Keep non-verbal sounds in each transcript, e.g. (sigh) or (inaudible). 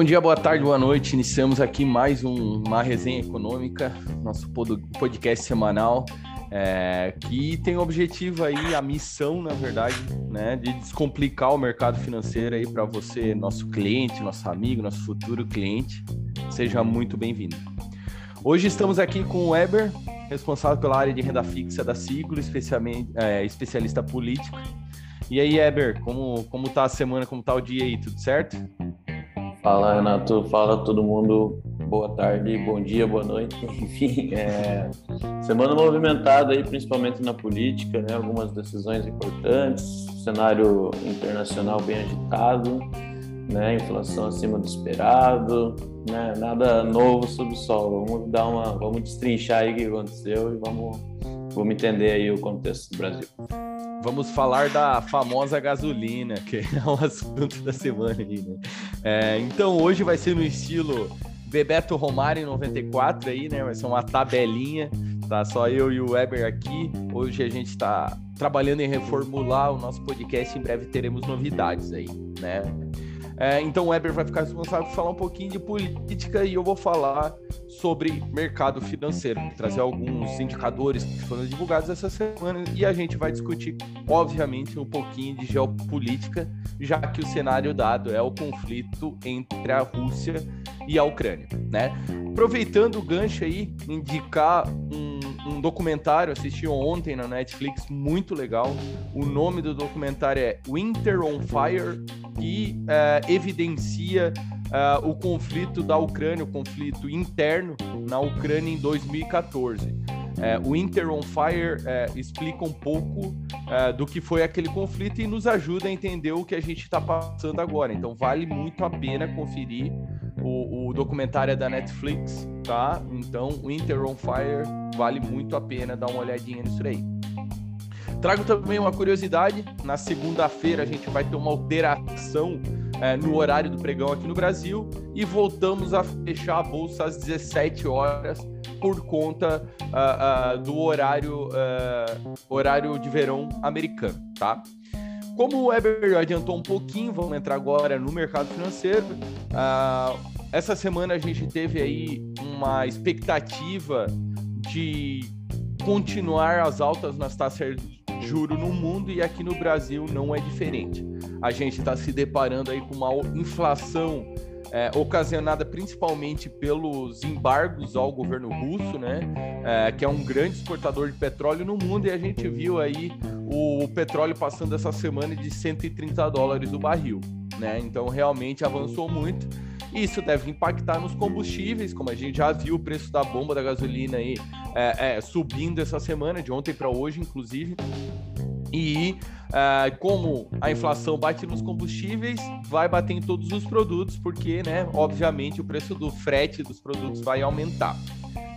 Bom dia, boa tarde, boa noite. Iniciamos aqui mais um, uma resenha econômica, nosso podcast semanal, é, que tem o objetivo aí, a missão, na verdade, né, de descomplicar o mercado financeiro aí para você, nosso cliente, nosso amigo, nosso futuro cliente. Seja muito bem-vindo. Hoje estamos aqui com o Weber, responsável pela área de renda fixa da especialmente é, especialista político. E aí, Weber, como, como tá a semana, como tá o dia aí, tudo certo? Fala, Renato. Fala todo mundo. Boa tarde, bom dia, boa noite. (laughs) Enfim, é... semana movimentada aí, principalmente na política, né? Algumas decisões importantes, cenário internacional bem agitado, né? Inflação acima do esperado, né? Nada novo sob o sol. Vamos dar uma, vamos destrinchar aí o que aconteceu e vamos, vamos entender aí o contexto do Brasil vamos falar da famosa gasolina, que é o assunto da semana aí, né? É, então hoje vai ser no estilo Bebeto Romário em 94 aí, né? Vai ser uma tabelinha, tá? Só eu e o Weber aqui. Hoje a gente está trabalhando em reformular o nosso podcast, em breve teremos novidades aí, né? É, então o Weber vai ficar responsável por falar um pouquinho de política e eu vou falar sobre mercado financeiro, trazer alguns indicadores que foram divulgados essa semana e a gente vai discutir, obviamente, um pouquinho de geopolítica, já que o cenário dado é o conflito entre a Rússia e a Ucrânia, né? Aproveitando o gancho aí, indicar um, um documentário, assisti ontem na Netflix, muito legal. O nome do documentário é Winter on Fire e é, evidencia uh, o conflito da Ucrânia, o conflito interno na Ucrânia em 2014. É, o Inter on Fire é, explica um pouco é, do que foi aquele conflito e nos ajuda a entender o que a gente está passando agora. Então vale muito a pena conferir o, o documentário da Netflix, tá? Então o Inter on Fire vale muito a pena dar uma olhadinha nisso aí. Trago também uma curiosidade: na segunda-feira a gente vai ter uma alteração é, no horário do pregão aqui no Brasil e voltamos a fechar a bolsa às 17 horas por conta uh, uh, do horário, uh, horário de verão americano, tá? Como o Weber adiantou um pouquinho, vamos entrar agora no mercado financeiro. essa semana a gente teve aí uma expectativa de continuar as altas nas taxas juro no mundo e aqui no Brasil não é diferente. A gente está se deparando aí com uma inflação é, ocasionada principalmente pelos embargos ao governo russo, né? É, que é um grande exportador de petróleo no mundo, e a gente viu aí o, petróleo passando essa semana de 130 dólares o barril, né? Então realmente avançou muito. Isso deve impactar nos combustíveis, como a gente já viu o preço da bomba da gasolina aí é, é, subindo essa semana, de ontem para hoje, inclusive. E uh, como a inflação bate nos combustíveis, vai bater em todos os produtos, porque, né, obviamente, o preço do frete dos produtos vai aumentar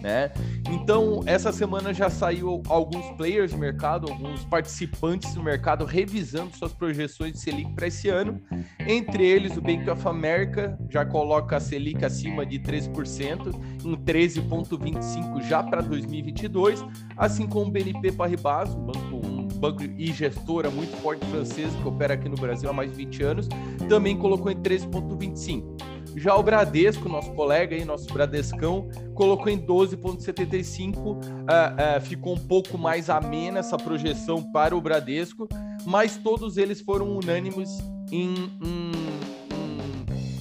né? Então, essa semana já saiu alguns players do mercado, alguns participantes do mercado revisando suas projeções de Selic para esse ano. Entre eles, o Bank of America já coloca a Selic acima de 13%, em 13,25% já para 2022, assim como o BNP Paribas, um banco, banco e gestora muito forte francesa que opera aqui no Brasil há mais de 20 anos, também colocou em 13,25%. Já o Bradesco, nosso colega aí, nosso Bradescão, colocou em 12,75. Uh, uh, ficou um pouco mais amena essa projeção para o Bradesco, mas todos eles foram unânimes em, em, em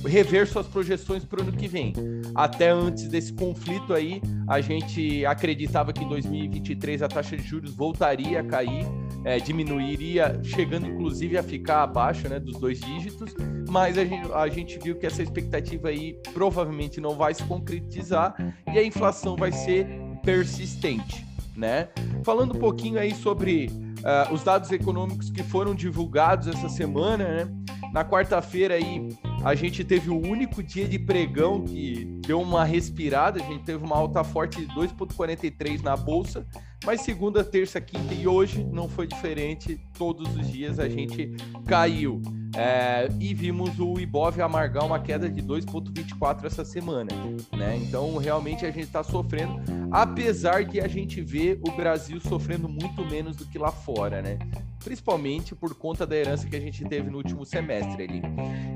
rever suas projeções para o ano que vem. Até antes desse conflito aí, a gente acreditava que em 2023 a taxa de juros voltaria a cair, é, diminuiria, chegando inclusive a ficar abaixo né, dos dois dígitos, mas a gente, a gente viu que essa expectativa aí provavelmente não vai se concretizar e a inflação vai ser persistente, né? Falando um pouquinho aí sobre uh, os dados econômicos que foram divulgados essa semana, né? Na quarta-feira aí a gente teve o único dia de pregão que deu uma respirada, a gente teve uma alta forte de 2,43 na bolsa, mas segunda, terça, quinta e hoje não foi diferente. Todos os dias a gente caiu. É, e vimos o Ibov amargar uma queda de 2,24 essa semana. Né? Então, realmente a gente está sofrendo, apesar de a gente ver o Brasil sofrendo muito menos do que lá fora. Né? Principalmente por conta da herança que a gente teve no último semestre ali.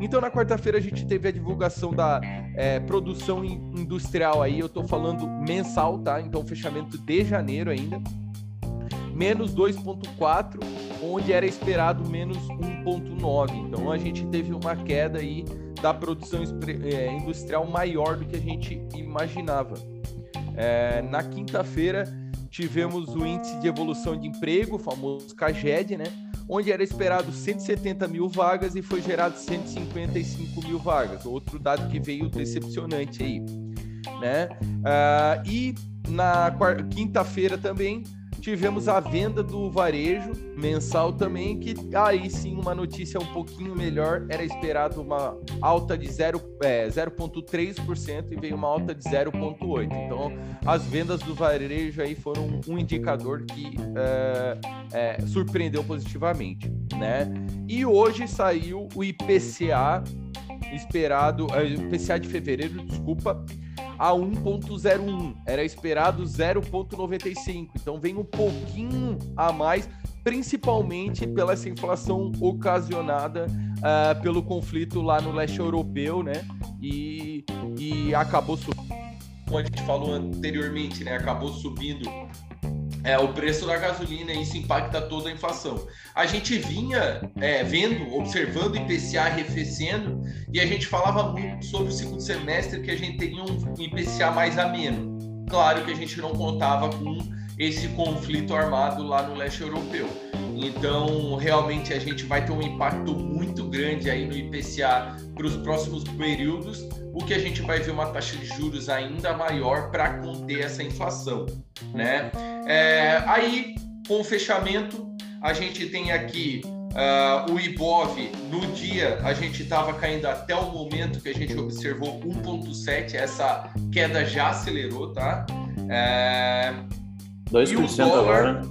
Então, na quarta-feira, a gente teve a divulgação da é, produção industrial aí, eu estou falando mensal, tá? Então, fechamento de janeiro ainda, menos 2,4, onde era esperado menos 1,9. Então, a gente teve uma queda aí da produção é, industrial maior do que a gente imaginava. É, na quinta-feira, tivemos o índice de evolução de emprego, o famoso CAGED, né? Onde era esperado 170 mil vagas e foi gerado 155 mil vagas. Outro dado que veio decepcionante aí, né? Uh, e na quinta-feira também tivemos a venda do varejo mensal também, que aí sim uma notícia um pouquinho melhor, era esperado uma alta de 0,3% é, e veio uma alta de 0,8%. Então, as vendas do varejo aí foram um indicador que é, é, surpreendeu positivamente, né? E hoje saiu o IPCA esperado, o IPCA de fevereiro, desculpa, a 1.01. Era esperado 0.95. Então vem um pouquinho a mais, principalmente pela essa inflação ocasionada uh, pelo conflito lá no leste europeu, né? E, e acabou subindo, como a gente falou anteriormente, né? Acabou subindo é, o preço da gasolina e isso impacta toda a inflação. A gente vinha é, vendo, observando o IPCA arrefecendo e a gente falava muito sobre o segundo semestre que a gente teria um IPCA mais ameno. Claro que a gente não contava com esse conflito armado lá no leste europeu. Então, realmente a gente vai ter um impacto muito grande aí no IPCA para os próximos períodos, o que a gente vai ver uma taxa de juros ainda maior para conter essa inflação, né? É, aí, com o fechamento, a gente tem aqui uh, o IBOV, no dia a gente estava caindo até o momento que a gente observou 1,7, essa queda já acelerou, tá? É... 2% e o dólar... agora.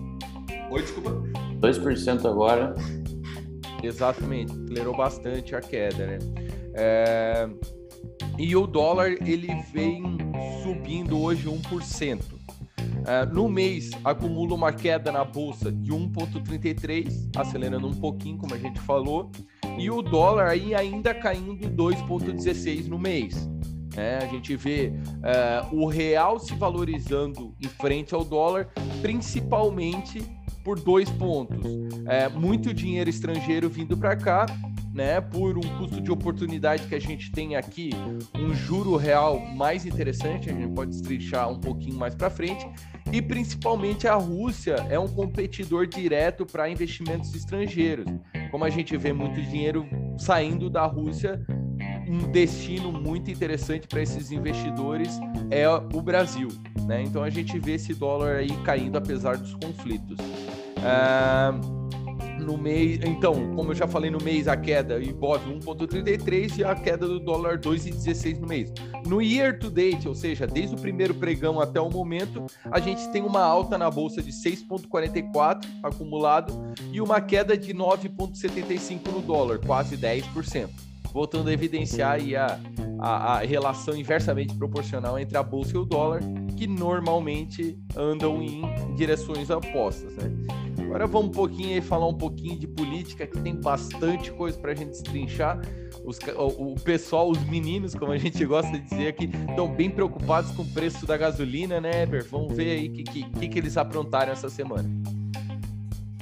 Oi, desculpa. 2% agora. Exatamente, acelerou bastante a queda, né? É... E o dólar, ele vem subindo hoje 1%. Uh, no mês, acumula uma queda na bolsa de 1,33, acelerando um pouquinho, como a gente falou, e o dólar aí ainda caindo 2,16 no mês. É, a gente vê uh, o real se valorizando em frente ao dólar, principalmente por dois pontos. É, muito dinheiro estrangeiro vindo para cá né, por um custo de oportunidade que a gente tem aqui, um juro real mais interessante, a gente pode destrinchar um pouquinho mais para frente, e principalmente a Rússia é um competidor direto para investimentos estrangeiros. Como a gente vê muito dinheiro saindo da Rússia, um destino muito interessante para esses investidores é o Brasil. Né? Então a gente vê esse dólar aí caindo apesar dos conflitos. Uh, no mês, então, como eu já falei no mês, a queda Ibov 1.33 e a queda do dólar 2,16 no mês. No year to date, ou seja, desde o primeiro pregão até o momento, a gente tem uma alta na bolsa de 6.44 acumulado e uma queda de 9.75 no dólar, quase 10%. Voltando a evidenciar a, a, a relação inversamente proporcional entre a bolsa e o dólar, que normalmente andam em direções opostas, né? Agora vamos um pouquinho aí falar um pouquinho de política, que tem bastante coisa para a gente destrinchar. Os, o, o, pessoal, os meninos, como a gente gosta de dizer aqui, estão bem preocupados com o preço da gasolina, né, Eber? Vamos ver aí o que, que, que, eles aprontaram essa semana.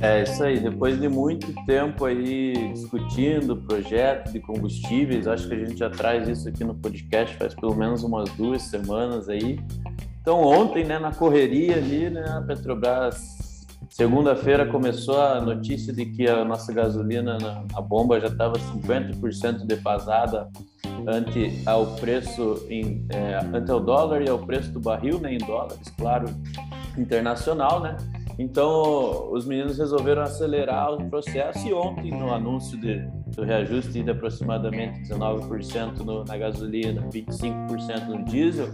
É isso aí, depois de muito tempo aí discutindo projeto de combustíveis, acho que a gente já traz isso aqui no podcast faz pelo menos umas duas semanas aí. Então ontem, né, na correria ali, né, a Petrobras Segunda-feira começou a notícia de que a nossa gasolina na, na bomba já estava 50% defasada ante ao preço em, é, ante ao dólar e ao preço do barril, né, em dólares, claro, internacional, né? Então, os meninos resolveram acelerar o processo e ontem, no anúncio de, do reajuste de aproximadamente 19% no, na gasolina, 25% no diesel,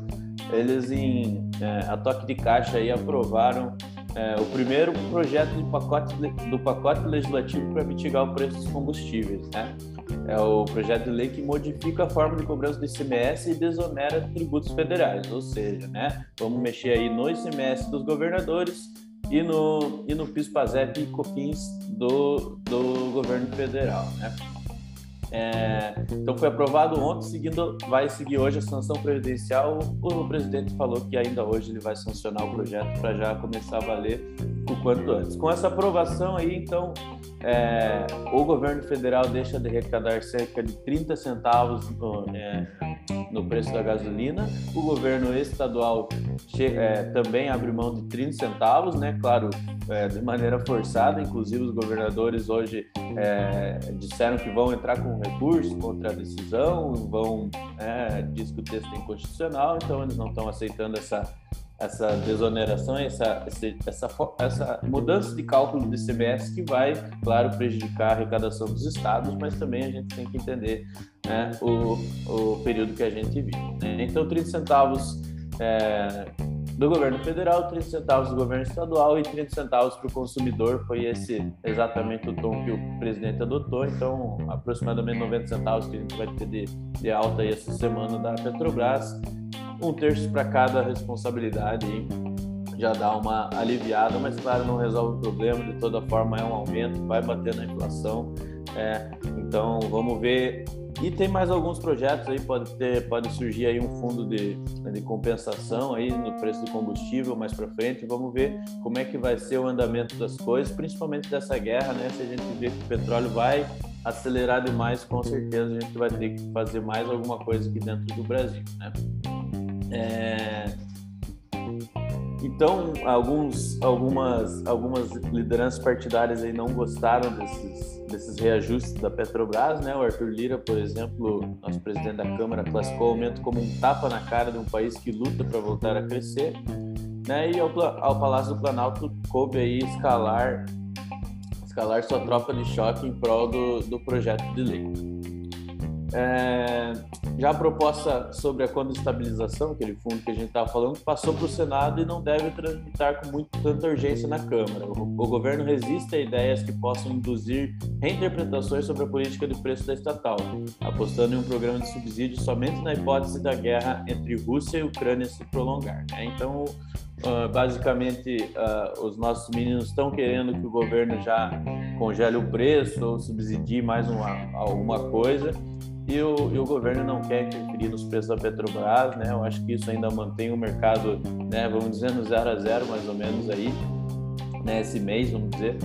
eles em é, a toque de caixa aí aprovaram é, o primeiro projeto pacote, do pacote legislativo para mitigar o preço dos combustíveis. Né? É o projeto de lei que modifica a forma de cobrança do ICMS e desonera tributos federais, ou seja, né, vamos mexer aí no ICMS dos governadores e no, e no PIS-PASEP e COFINS do, do governo federal. Né? É, então foi aprovado ontem, seguindo, vai seguir hoje a sanção presidencial. O, o presidente falou que ainda hoje ele vai sancionar o projeto para já começar a valer o quanto antes. Com essa aprovação aí, então, é, o governo federal deixa de arrecadar cerca de 30 centavos no, é, no preço da gasolina, o governo estadual é, também abre mão de 30 centavos, né? Claro, é, de maneira forçada, inclusive os governadores hoje é, disseram que vão entrar com recurso contra a decisão, vão é, diz que o texto é inconstitucional, então eles não estão aceitando essa essa desoneração, essa, essa, essa mudança de cálculo do ICMS que vai, claro, prejudicar a arrecadação dos estados, mas também a gente tem que entender né, o, o período que a gente vive. Né? Então, 30 centavos é, do governo federal, 30 centavos do governo estadual e 30 centavos para o consumidor. Foi esse exatamente o tom que o presidente adotou. Então, aproximadamente 90 centavos que a gente vai ter de, de alta essa semana da Petrobras um terço para cada responsabilidade já dá uma aliviada, mas claro, não resolve o problema, de toda forma é um aumento, vai bater na inflação. É, então vamos ver. E tem mais alguns projetos aí, pode ter, pode surgir aí um fundo de, de compensação aí no preço do combustível mais para frente. Vamos ver como é que vai ser o andamento das coisas, principalmente dessa guerra, né? Se a gente vê que o petróleo vai acelerar demais, com certeza a gente vai ter que fazer mais alguma coisa aqui dentro do Brasil, né? É... Então, alguns, algumas, algumas lideranças partidárias aí não gostaram desses, desses reajustes da Petrobras, né? O Arthur Lira, por exemplo, nosso presidente da Câmara, classificou o aumento como um tapa na cara de um país que luta para voltar a crescer, né? E ao, ao Palácio do Planalto coube aí escalar, escalar sua tropa de choque em prol do, do projeto de lei. É, já a proposta sobre a estabilização, aquele fundo que a gente estava falando, passou para o Senado e não deve transitar com muito, tanta urgência na Câmara. O, o, governo resiste a ideias que possam induzir reinterpretações sobre a política de preço da estatal, apostando em um programa de subsídio somente na hipótese da guerra entre Rússia e Ucrânia se prolongar. Né? Então, Uh, basicamente, uh, os nossos meninos estão querendo que o governo já congele o preço ou subsidie mais uma, alguma coisa e o, e o governo não quer interferir nos preços da Petrobras, né? Eu acho que isso ainda mantém o mercado, né? Vamos dizer, no zero a zero, mais ou menos aí, né? Esse mês, vamos dizer.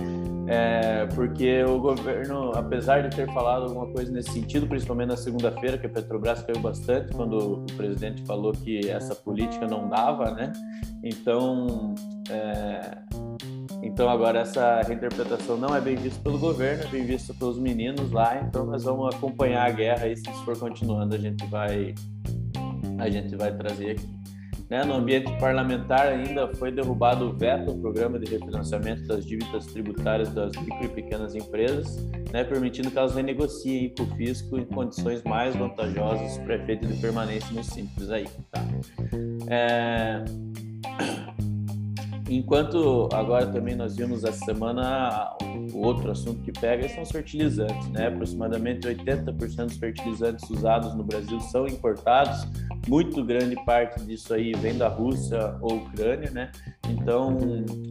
É, porque o governo, apesar de ter falado alguma coisa nesse sentido, principalmente na segunda-feira, que a Petrobras caiu bastante quando o presidente falou que essa política não dava, né? Então, é, então agora essa reinterpretação não é bem vista pelo governo, é bem vista pelos meninos lá. Então nós vamos acompanhar a guerra e se isso for continuando a gente vai a gente vai trazer aqui. Né? No ambiente parlamentar ainda foi derrubado o veto ao programa de refinanciamento das dívidas tributárias das micro e pequenas empresas, né? permitindo que elas renegociem com o fisco em condições mais vantajosas para efeito de permanência no simples aí. Tá? É... Enquanto agora também nós vimos essa semana o outro assunto que pega são os fertilizantes, né? Aproximadamente 80% dos fertilizantes usados no Brasil são importados. Muito grande parte disso aí vem da Rússia ou Ucrânia, né? Então,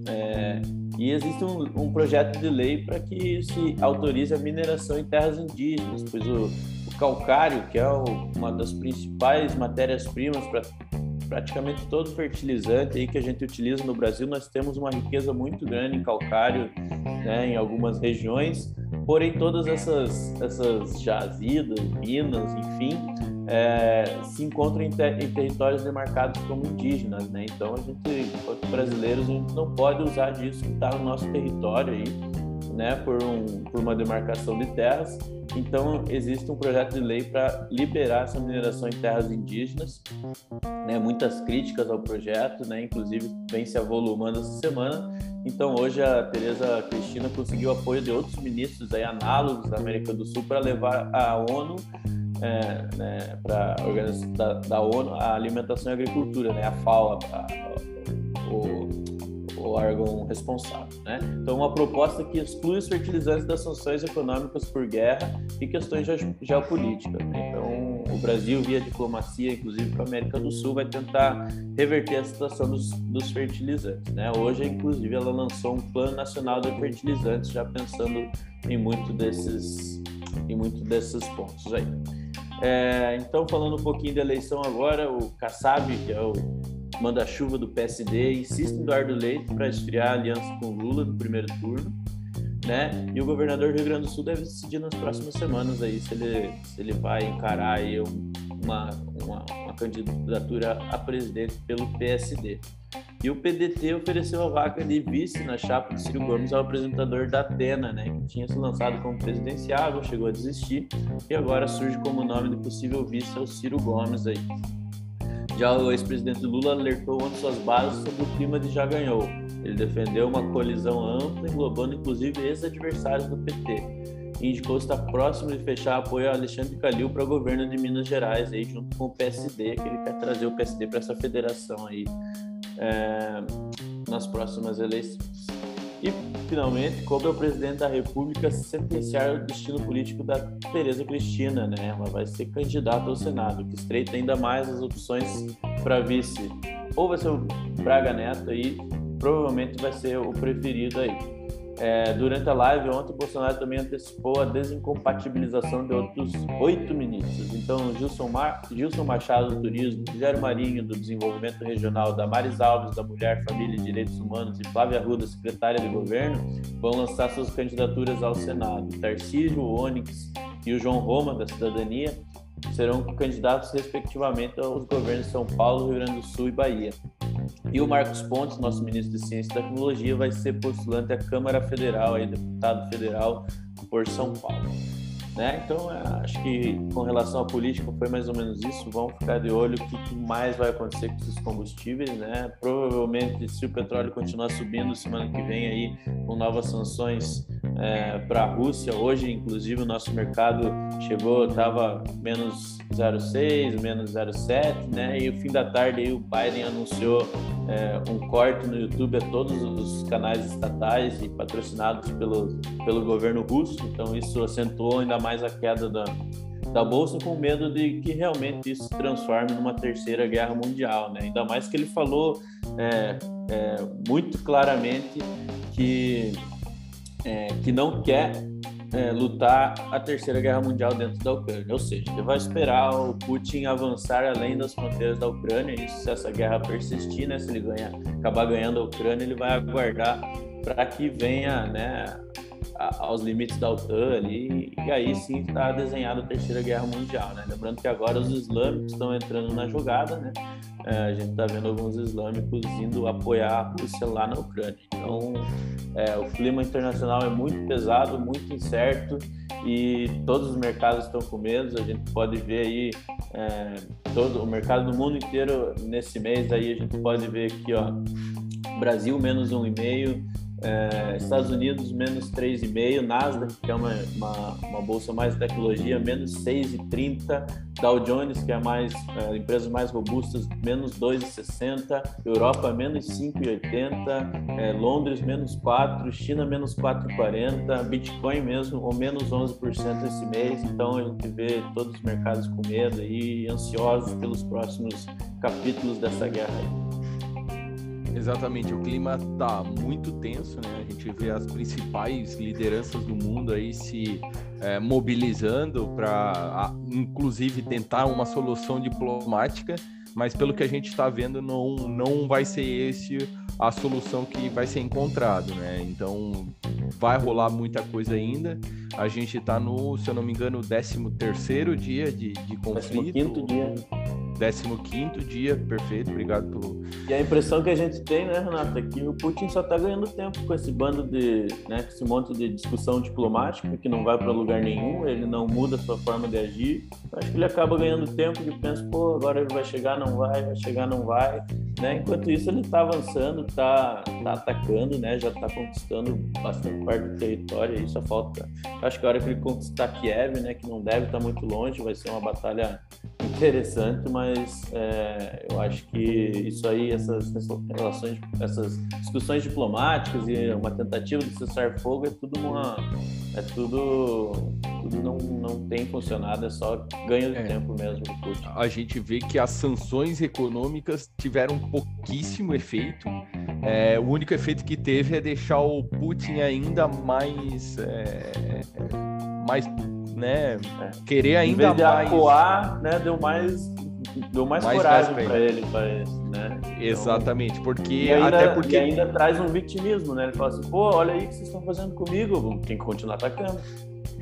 é, e existe um, um, projeto de lei para que se autorize a mineração em terras indígenas, pois o, o calcário, que é o, uma das principais matérias-primas para praticamente todo fertilizante aí que a gente utiliza no Brasil, nós temos uma riqueza muito grande em calcário, né, em algumas regiões, porém todas essas, essas jazidas, minas, enfim, é, se encontram em, ter, em, territórios demarcados como indígenas, né? Então a gente, enquanto brasileiros, a gente não pode usar disso que está no nosso território aí, né, por, um, por uma demarcação de terras. Então, existe um projeto de lei para liberar essa mineração em terras indígenas. Né, muitas críticas ao projeto, né, inclusive vem se avolumando essa semana. Então, hoje a Tereza Cristina conseguiu apoio de outros ministros aí, análogos da América do Sul para levar a ONU é, né, para da, da ONU a alimentação e agricultura, né, a FAO, a, a, o, o órgão responsável. Né? Então, uma proposta que exclui os fertilizantes das sanções econômicas por guerra e questões geopolíticas. Né? Então, o Brasil, via diplomacia, inclusive para a América do Sul, vai tentar reverter a situação dos, dos fertilizantes. Né? Hoje, inclusive, ela lançou um plano nacional de fertilizantes, já pensando em muito desses, em muito desses pontos aí. É, então, falando um pouquinho da eleição agora, o Kassab, que é o manda-chuva do PSD, insiste em Eduardo Leite para esfriar a aliança com Lula no primeiro turno né? E o governador do Rio Grande do Sul deve decidir nas próximas semanas aí se ele, se ele vai encarar aí uma, uma, uma candidatura a presidente pelo PSD. E o PDT ofereceu a vaca de vice na chapa de Ciro Gomes ao apresentador da Atena, né, que tinha se lançado como presidenciável, chegou a desistir e agora surge como nome de possível vice ao Ciro Gomes aí. Já o ex-presidente Lula alertou ontem suas bases sobre o clima de já ganhou. Ele defendeu uma colisão ampla, englobando inclusive ex-adversários do PT. E indicou estar próximo de fechar apoio a Alexandre Calil para o governo de Minas Gerais, aí, junto com o PSD, que ele quer trazer o PSD para essa federação aí é, nas próximas eleições. E, finalmente, coube ao presidente da República sentenciar o destino político da Tereza Cristina, né? Ela vai ser candidata ao Senado, que estreita ainda mais as opções para vice. Ou vai ser o Braga Neto aí, provavelmente vai ser o preferido aí. É, durante a live ontem, o Bolsonaro também antecipou a desincompatibilização de outros oito ministros. Então, Gilson, Mar... Gilson Machado do Turismo, Guilherme Marinho do Desenvolvimento Regional, Damares Alves da Mulher, Família e Direitos Humanos e Flávia Arruda, secretária de Governo, vão lançar suas candidaturas ao Senado. Tarcísio, Onyx e o João Roma, da Cidadania, serão candidatos respectivamente aos governos de São Paulo, Rio Grande do Sul e Bahia. E o Marcos Pontes, nosso ministro de Ciência e Tecnologia, vai ser postulante à Câmara Federal, aí, deputado federal por São Paulo. Né? Então, é, acho que com relação à política foi mais ou menos isso. Vamos ficar de olho o que mais vai acontecer com esses combustíveis. Né? Provavelmente, se o petróleo continuar subindo semana que vem aí com novas sanções é, para a Rússia, hoje, inclusive, o nosso mercado chegou, estava menos 0,6, menos 0,7, né? E o fim da tarde aí o Biden anunciou é, um corte no YouTube a todos os canais estatais e patrocinados pelo, pelo governo russo. Então isso acentuou ainda mais a queda da, da bolsa, com medo de que realmente isso se transforme numa terceira guerra mundial, né? Ainda mais que ele falou é, é, muito claramente que é, que não quer é, lutar a terceira guerra mundial dentro da Ucrânia, ou seja, ele vai esperar o Putin avançar além das fronteiras da Ucrânia. Isso, se essa guerra persistir, né, se ele ganhar, acabar ganhando a Ucrânia, ele vai aguardar para que venha, né, aos limites da OTAN ali, e aí sim está desenhada a Terceira Guerra Mundial, né? Lembrando que agora os islâmicos estão entrando na jogada, né? É, a gente está vendo alguns islâmicos indo apoiar a Rússia lá na Ucrânia. Então, é, o clima internacional é muito pesado, muito incerto e todos os mercados estão com medo. A gente pode ver aí é, todo o mercado do mundo inteiro nesse mês aí a gente pode ver aqui, ó, Brasil menos um e meio, é, Estados Unidos, menos 3,5%. Nasdaq, que é uma, uma, uma, bolsa mais tecnologia, menos 6,30%. Dow Jones, que é mais é, empresas mais robustas, menos 2,60%. Europa, menos 5,80%. É, Londres, menos 4%. China, menos 4,40%. Bitcoin mesmo, ou menos 11% esse mês. Então, a gente vê todos os mercados com medo e ansiosos pelos próximos capítulos dessa guerra aí. Exatamente, o clima tá muito tenso, né? A gente vê as principais lideranças do mundo aí se é, mobilizando para, inclusive, tentar uma solução diplomática, mas pelo que a gente está vendo, não, não vai ser esse a solução que vai ser encontrado, né? Então vai rolar muita coisa ainda. A gente está no, se eu não me engano, 13 terceiro dia de, de conflito. 15 dia. 15 dia, perfeito, obrigado pelo. E a impressão que a gente tem, né, Renato, é que o Putin só está ganhando tempo com esse bando de. Né, com esse monte de discussão diplomática que não vai para lugar nenhum, ele não muda a sua forma de agir. Acho que ele acaba ganhando tempo de pensa, pô, agora ele vai chegar, não vai, vai chegar, não vai. Né? Enquanto isso, ele está avançando, está tá atacando, né? já está conquistando bastante parte do território, aí só falta. Acho que a hora que ele conquistar Kiev, né, que não deve estar tá muito longe, vai ser uma batalha interessante, mas é, eu acho que isso aí, essas relações, essas discussões diplomáticas e uma tentativa de cessar fogo é tudo uma, é tudo, tudo não, não tem funcionado, é só ganho de é. tempo mesmo do Putin. A gente vê que as sanções econômicas tiveram pouquíssimo efeito. É, o único efeito que teve é deixar o Putin ainda mais, é, mais né? É. Querer ainda em vez de mais. Acuar, né? Deu mais, deu mais, mais coragem para ele, né? Então, Exatamente, porque ainda, até porque ainda traz um vitimismo, né? Ele fala assim, pô, olha aí o que vocês estão fazendo comigo, tem que continuar atacando.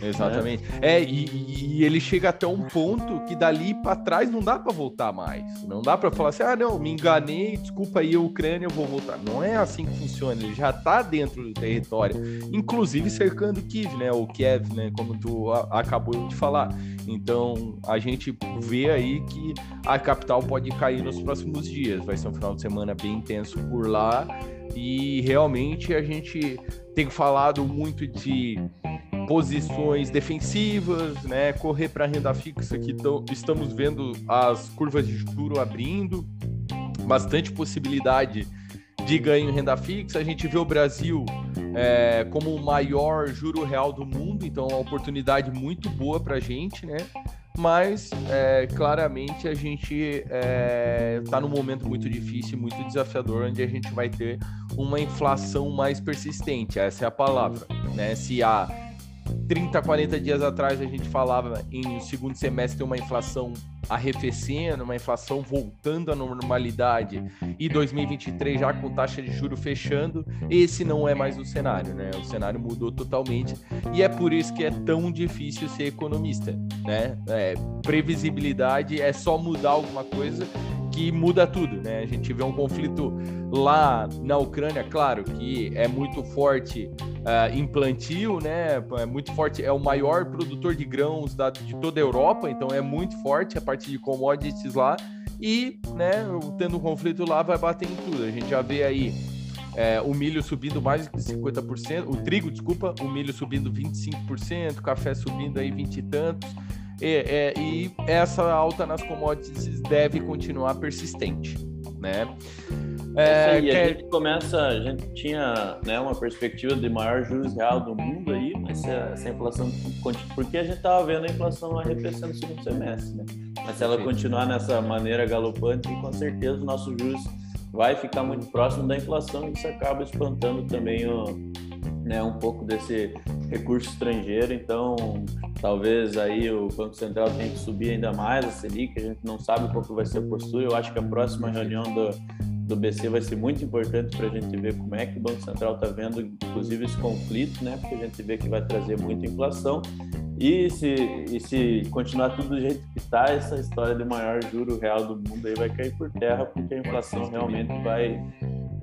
Exatamente. É, é e, e, ele chega até um ponto que dali para trás não dá para voltar mais. Não dá para falar assim: "Ah, não, me enganei, desculpa aí, a Ucrânia, eu vou voltar". Não é assim que funciona. Ele já tá dentro do território, inclusive cercando Kiev, né? O Kiev, né, como tu acabou de falar. Então, a gente vê aí que a capital pode cair nos próximos dias. Vai ser um final de semana bem intenso por lá e realmente a gente tem falado muito de posições defensivas, né? Correr para renda fixa que tão, estamos vendo as curvas de juro abrindo, bastante possibilidade de ganho em renda fixa. A gente vê o Brasil é, como o maior juro real do mundo, então é uma oportunidade muito boa para a gente, né? Mas é, claramente a gente está é, tá num momento muito difícil, muito desafiador, onde a gente vai ter uma inflação mais persistente. Essa é a palavra, né? Se a 30, 40 dias atrás a gente falava em segundo semestre uma inflação arrefecendo, uma inflação voltando à normalidade e 2023 já com taxa de juro fechando, esse não é mais o cenário, né? O cenário mudou totalmente e é por isso que é tão difícil ser economista, né? É, previsibilidade é só mudar alguma coisa que muda tudo, né? A gente vê um conflito lá na Ucrânia, claro que é muito forte uh, em plantio, né? É muito forte, é o maior produtor de grãos da, de toda a Europa, então é muito forte a parte de commodities lá. E, né, tendo um conflito lá, vai bater em tudo. A gente já vê aí é, o milho subindo mais de 50%, o trigo, desculpa, o milho subindo 25%, o café subindo aí 20 e tantos. E, é, e essa alta nas commodities deve continuar persistente, né? É, aí, a gente começa, a gente tinha né, uma perspectiva de maior juros real do mundo aí, mas essa inflação, porque a gente estava vendo a inflação arrefecendo no segundo semestre, né? Mas se ela continuar nessa maneira galopante, com certeza o nosso juros vai ficar muito próximo da inflação e isso acaba espantando também o, né, um pouco desse recurso estrangeiro, então talvez aí o Banco Central tenha que subir ainda mais a Selic, a gente não sabe qual que vai ser a postura, eu acho que a próxima reunião do, do BC vai ser muito importante para a gente ver como é que o Banco Central está vendo, inclusive, esse conflito, né? Porque a gente vê que vai trazer muita inflação. E se, e se continuar tudo do jeito que está, essa história de maior juro real do mundo aí vai cair por terra, porque a inflação realmente vai,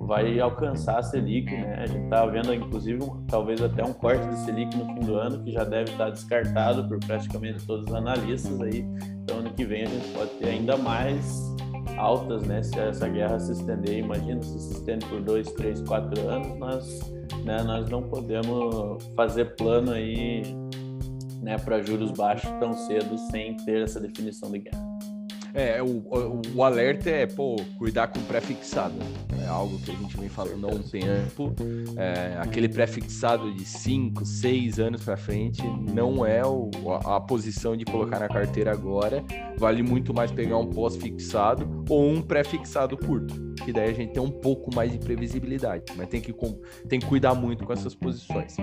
vai alcançar a Selic, né? A gente está vendo, inclusive, talvez até um corte de Selic no fim do ano, que já deve estar tá descartado por praticamente todos os analistas aí. Então, ano que vem a gente pode ter ainda mais altas, né? Se essa guerra se estender, imagina se se estende por dois, três, quatro anos, nós, né, nós não podemos fazer plano aí, né, para juros baixos tão cedo sem ter essa definição de guerra. É, o, o, o, alerta é, pô, cuidar com pré-fixado. É algo que a gente vem falando há um tempo. É, aquele pré-fixado de 5, 6 anos para frente não é o, a, a, posição de colocar na carteira agora. Vale muito mais pegar um pós-fixado ou um pré-fixado curto que daí a gente tem um pouco mais de previsibilidade, mas tem que, tem que cuidar muito com essas posições.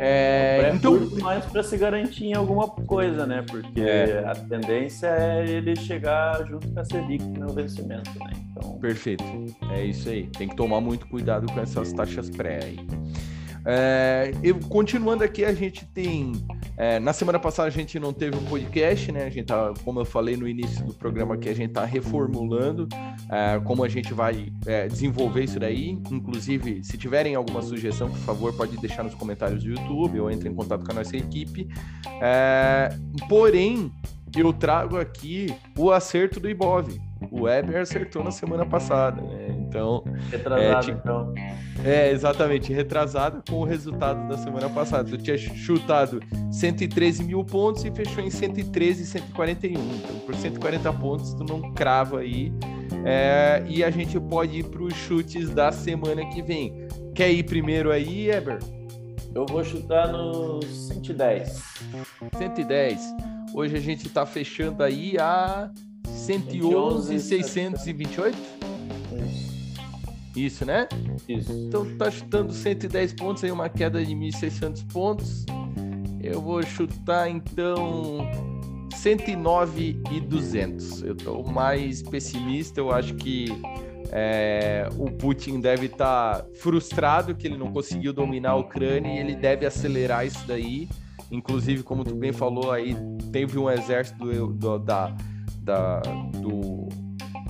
É, então, mais para se garantir em alguma coisa, né? Porque é. a tendência é ele chegar junto com a Selic no vencimento, né? Então... Perfeito, é isso aí. Tem que tomar muito cuidado com essas taxas pré aí. É, eu, continuando aqui, a gente tem. É, na semana passada a gente não teve um podcast, né? A gente tá, como eu falei no início do programa aqui, a gente tá reformulando é, como a gente vai é, desenvolver isso daí. Inclusive, se tiverem alguma sugestão, por favor, pode deixar nos comentários do YouTube ou entre em contato com a nossa equipe. É, porém, eu trago aqui o acerto do Ibov. O Weber acertou na semana passada, né? Então. Retrasado, é, tipo, então É, exatamente, retrasada com o resultado da semana passada. Tu tinha chutado 113 mil pontos e fechou em 113, 141. Então, por 140 pontos, tu não crava aí. É, e a gente pode ir para os chutes da semana que vem. Quer ir primeiro aí, Eber? Eu vou chutar no 110. 110. Hoje a gente está fechando aí a 111,628? Isso, né? Isso. Então tá chutando 110 pontos aí, uma queda de 1.600 pontos. Eu vou chutar então 109 e 200. Eu tô mais pessimista, eu acho que é, o Putin deve estar tá frustrado que ele não conseguiu dominar a Ucrânia e ele deve acelerar isso daí. Inclusive, como tu bem falou aí, teve um exército do, do da, da, do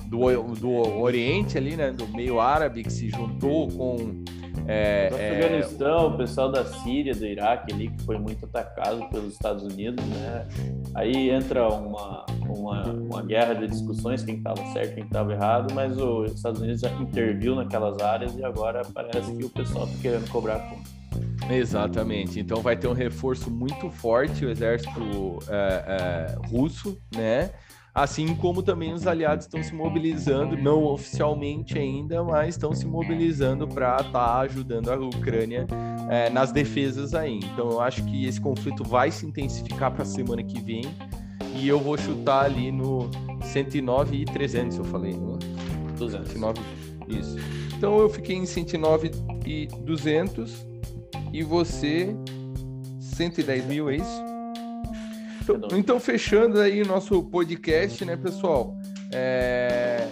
do, do Oriente ali, né, do meio árabe que se juntou com é, do Afeganistão, é... o pessoal da Síria, do Iraque ali que foi muito atacado pelos Estados Unidos, né? Aí entra uma, uma, uma guerra de discussões quem estava certo, quem estava errado, mas os Estados Unidos já interviu naquelas áreas e agora parece que o pessoal está querendo cobrar conta. Exatamente. Então vai ter um reforço muito forte o exército é, é, russo, né? assim como também os aliados estão se mobilizando, não oficialmente ainda, mas estão se mobilizando para estar tá ajudando a Ucrânia é, nas defesas aí. Então eu acho que esse conflito vai se intensificar para a semana que vem e eu vou chutar ali no 109 e 300, eu falei, não? 200. 109, isso. Então eu fiquei em 109 e 200 e você 110 mil, é isso? Então, então, fechando aí o nosso podcast, né, pessoal? É...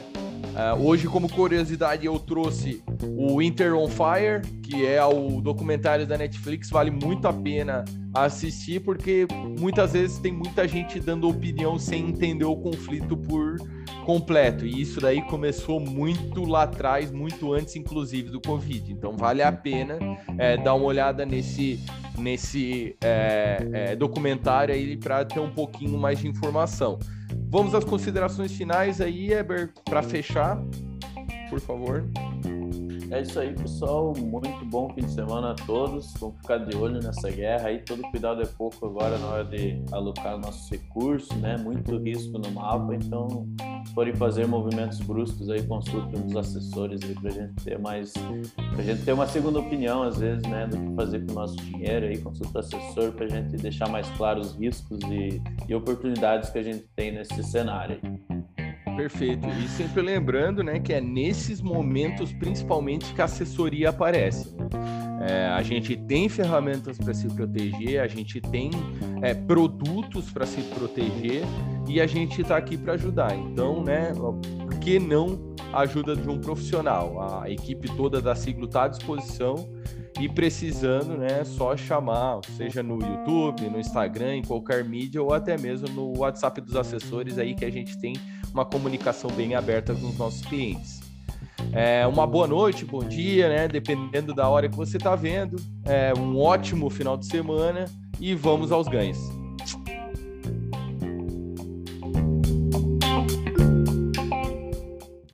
Uh, hoje, como curiosidade, eu trouxe o Winter on Fire, que é o documentário da Netflix, vale muito a pena assistir, porque muitas vezes tem muita gente dando opinião sem entender o conflito por completo. E isso daí começou muito lá atrás, muito antes, inclusive, do Covid. Então vale a pena é, dar uma olhada nesse, nesse é, é, documentário aí para ter um pouquinho mais de informação. Vamos às considerações finais aí, Eber, para fechar, por favor. É isso aí, pessoal. Muito bom fim de semana a todos. Vamos ficar de olho nessa guerra aí. Todo cuidado é pouco agora na hora de alocar nossos recursos, né? Muito risco no mapa. Então, forem fazer movimentos bruscos aí, consultem os assessores aí pra gente ter mais. pra gente ter uma segunda opinião, às vezes, né? Do que fazer com o nosso dinheiro aí. Consulta o assessor pra gente deixar mais claros os riscos e, e oportunidades que a gente tem nesse cenário aí. Perfeito. E sempre lembrando, né, que é nesses momentos principalmente que a assessoria aparece. É, a gente tem ferramentas para se proteger, a gente tem é, produtos para se proteger e a gente está aqui para ajudar. Então, né, por que não a ajuda de um profissional? A equipe toda da Siglo está à disposição e precisando, né, só chamar, seja no YouTube, no Instagram, em qualquer mídia ou até mesmo no WhatsApp dos assessores aí que a gente tem uma comunicação bem aberta com os nossos clientes. É, uma boa noite, bom dia, né? Dependendo da hora que você está vendo. É, um ótimo final de semana e vamos aos ganhos.